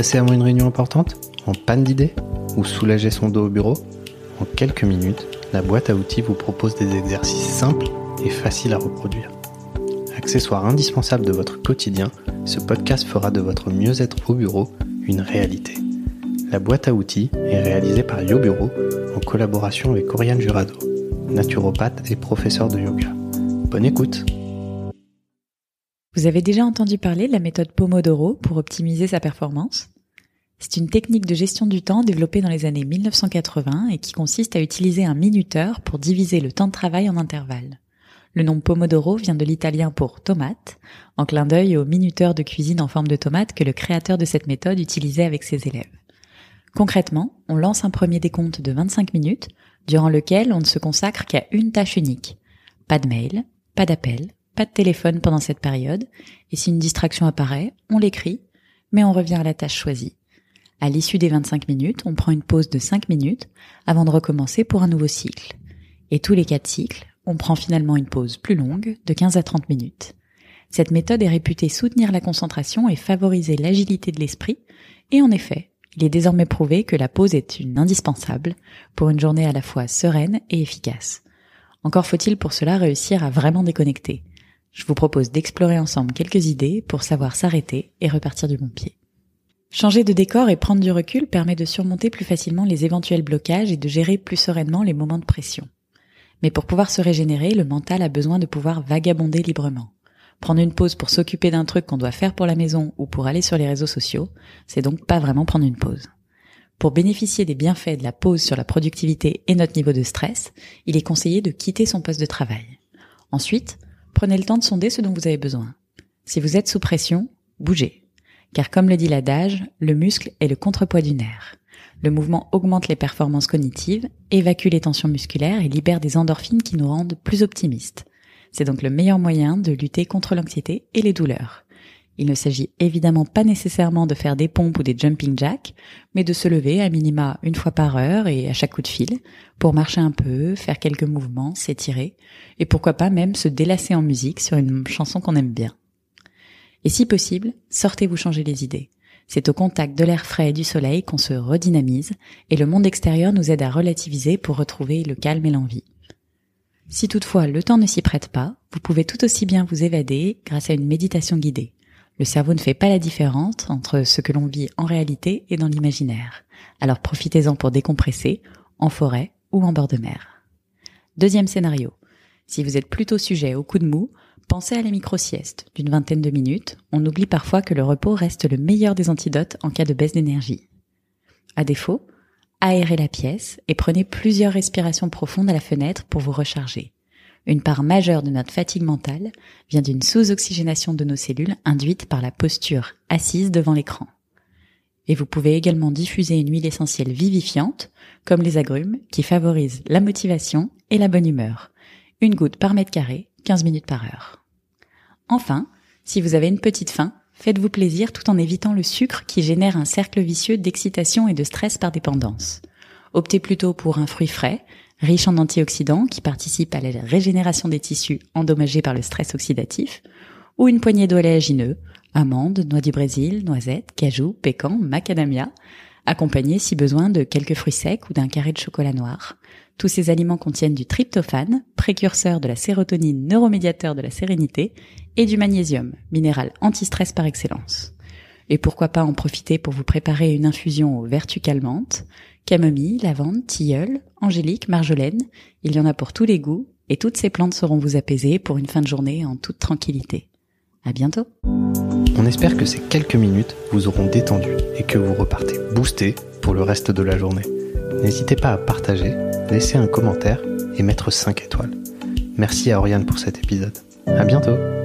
Stressé avant une réunion importante En panne d'idées Ou soulager son dos au bureau En quelques minutes, la boîte à outils vous propose des exercices simples et faciles à reproduire. Accessoire indispensable de votre quotidien, ce podcast fera de votre mieux-être au bureau une réalité. La boîte à outils est réalisée par YoBureau en collaboration avec Oriane Jurado, naturopathe et professeur de yoga. Bonne écoute Vous avez déjà entendu parler de la méthode Pomodoro pour optimiser sa performance? C'est une technique de gestion du temps développée dans les années 1980 et qui consiste à utiliser un minuteur pour diviser le temps de travail en intervalles. Le nom Pomodoro vient de l'italien pour tomate, en clin d'œil au minuteur de cuisine en forme de tomate que le créateur de cette méthode utilisait avec ses élèves. Concrètement, on lance un premier décompte de 25 minutes, durant lequel on ne se consacre qu'à une tâche unique. Pas de mail, pas d'appel, pas de téléphone pendant cette période, et si une distraction apparaît, on l'écrit, mais on revient à la tâche choisie. À l'issue des 25 minutes, on prend une pause de 5 minutes avant de recommencer pour un nouveau cycle. Et tous les 4 cycles, on prend finalement une pause plus longue de 15 à 30 minutes. Cette méthode est réputée soutenir la concentration et favoriser l'agilité de l'esprit, et en effet, il est désormais prouvé que la pause est une indispensable pour une journée à la fois sereine et efficace. Encore faut-il pour cela réussir à vraiment déconnecter. Je vous propose d'explorer ensemble quelques idées pour savoir s'arrêter et repartir du bon pied. Changer de décor et prendre du recul permet de surmonter plus facilement les éventuels blocages et de gérer plus sereinement les moments de pression. Mais pour pouvoir se régénérer, le mental a besoin de pouvoir vagabonder librement. Prendre une pause pour s'occuper d'un truc qu'on doit faire pour la maison ou pour aller sur les réseaux sociaux, c'est donc pas vraiment prendre une pause. Pour bénéficier des bienfaits de la pause sur la productivité et notre niveau de stress, il est conseillé de quitter son poste de travail. Ensuite, prenez le temps de sonder ce dont vous avez besoin. Si vous êtes sous pression, bougez. Car comme le dit l'adage, le muscle est le contrepoids du nerf. Le mouvement augmente les performances cognitives, évacue les tensions musculaires et libère des endorphines qui nous rendent plus optimistes. C'est donc le meilleur moyen de lutter contre l'anxiété et les douleurs. Il ne s'agit évidemment pas nécessairement de faire des pompes ou des jumping jacks, mais de se lever à minima une fois par heure et à chaque coup de fil, pour marcher un peu, faire quelques mouvements, s'étirer, et pourquoi pas même se délasser en musique sur une chanson qu'on aime bien. Et si possible, sortez vous changer les idées. C'est au contact de l'air frais et du soleil qu'on se redynamise, et le monde extérieur nous aide à relativiser pour retrouver le calme et l'envie. Si toutefois le temps ne s'y prête pas, vous pouvez tout aussi bien vous évader grâce à une méditation guidée. Le cerveau ne fait pas la différence entre ce que l'on vit en réalité et dans l'imaginaire. Alors profitez-en pour décompresser, en forêt ou en bord de mer. Deuxième scénario. Si vous êtes plutôt sujet au coup de mou, pensez à la micro-sieste d'une vingtaine de minutes. On oublie parfois que le repos reste le meilleur des antidotes en cas de baisse d'énergie. À défaut, aérez la pièce et prenez plusieurs respirations profondes à la fenêtre pour vous recharger. Une part majeure de notre fatigue mentale vient d'une sous-oxygénation de nos cellules induite par la posture assise devant l'écran. Et vous pouvez également diffuser une huile essentielle vivifiante, comme les agrumes, qui favorise la motivation et la bonne humeur. Une goutte par mètre carré, 15 minutes par heure. Enfin, si vous avez une petite faim, Faites-vous plaisir tout en évitant le sucre qui génère un cercle vicieux d'excitation et de stress par dépendance. Optez plutôt pour un fruit frais, riche en antioxydants qui participent à la régénération des tissus endommagés par le stress oxydatif, ou une poignée d'oléagineux, amandes, noix du Brésil, noisettes, cajou, pécan, macadamia, accompagnés si besoin de quelques fruits secs ou d'un carré de chocolat noir. Tous ces aliments contiennent du tryptophane, précurseur de la sérotonine, neuromédiateur de la sérénité, et du magnésium, minéral anti-stress par excellence. Et pourquoi pas en profiter pour vous préparer une infusion aux vertus calmantes, camomille, lavande, tilleul, angélique, marjolaine, il y en a pour tous les goûts, et toutes ces plantes sauront vous apaiser pour une fin de journée en toute tranquillité. À bientôt! On espère que ces quelques minutes vous auront détendu et que vous repartez boosté pour le reste de la journée. N'hésitez pas à partager, laisser un commentaire et mettre 5 étoiles. Merci à Oriane pour cet épisode. À bientôt!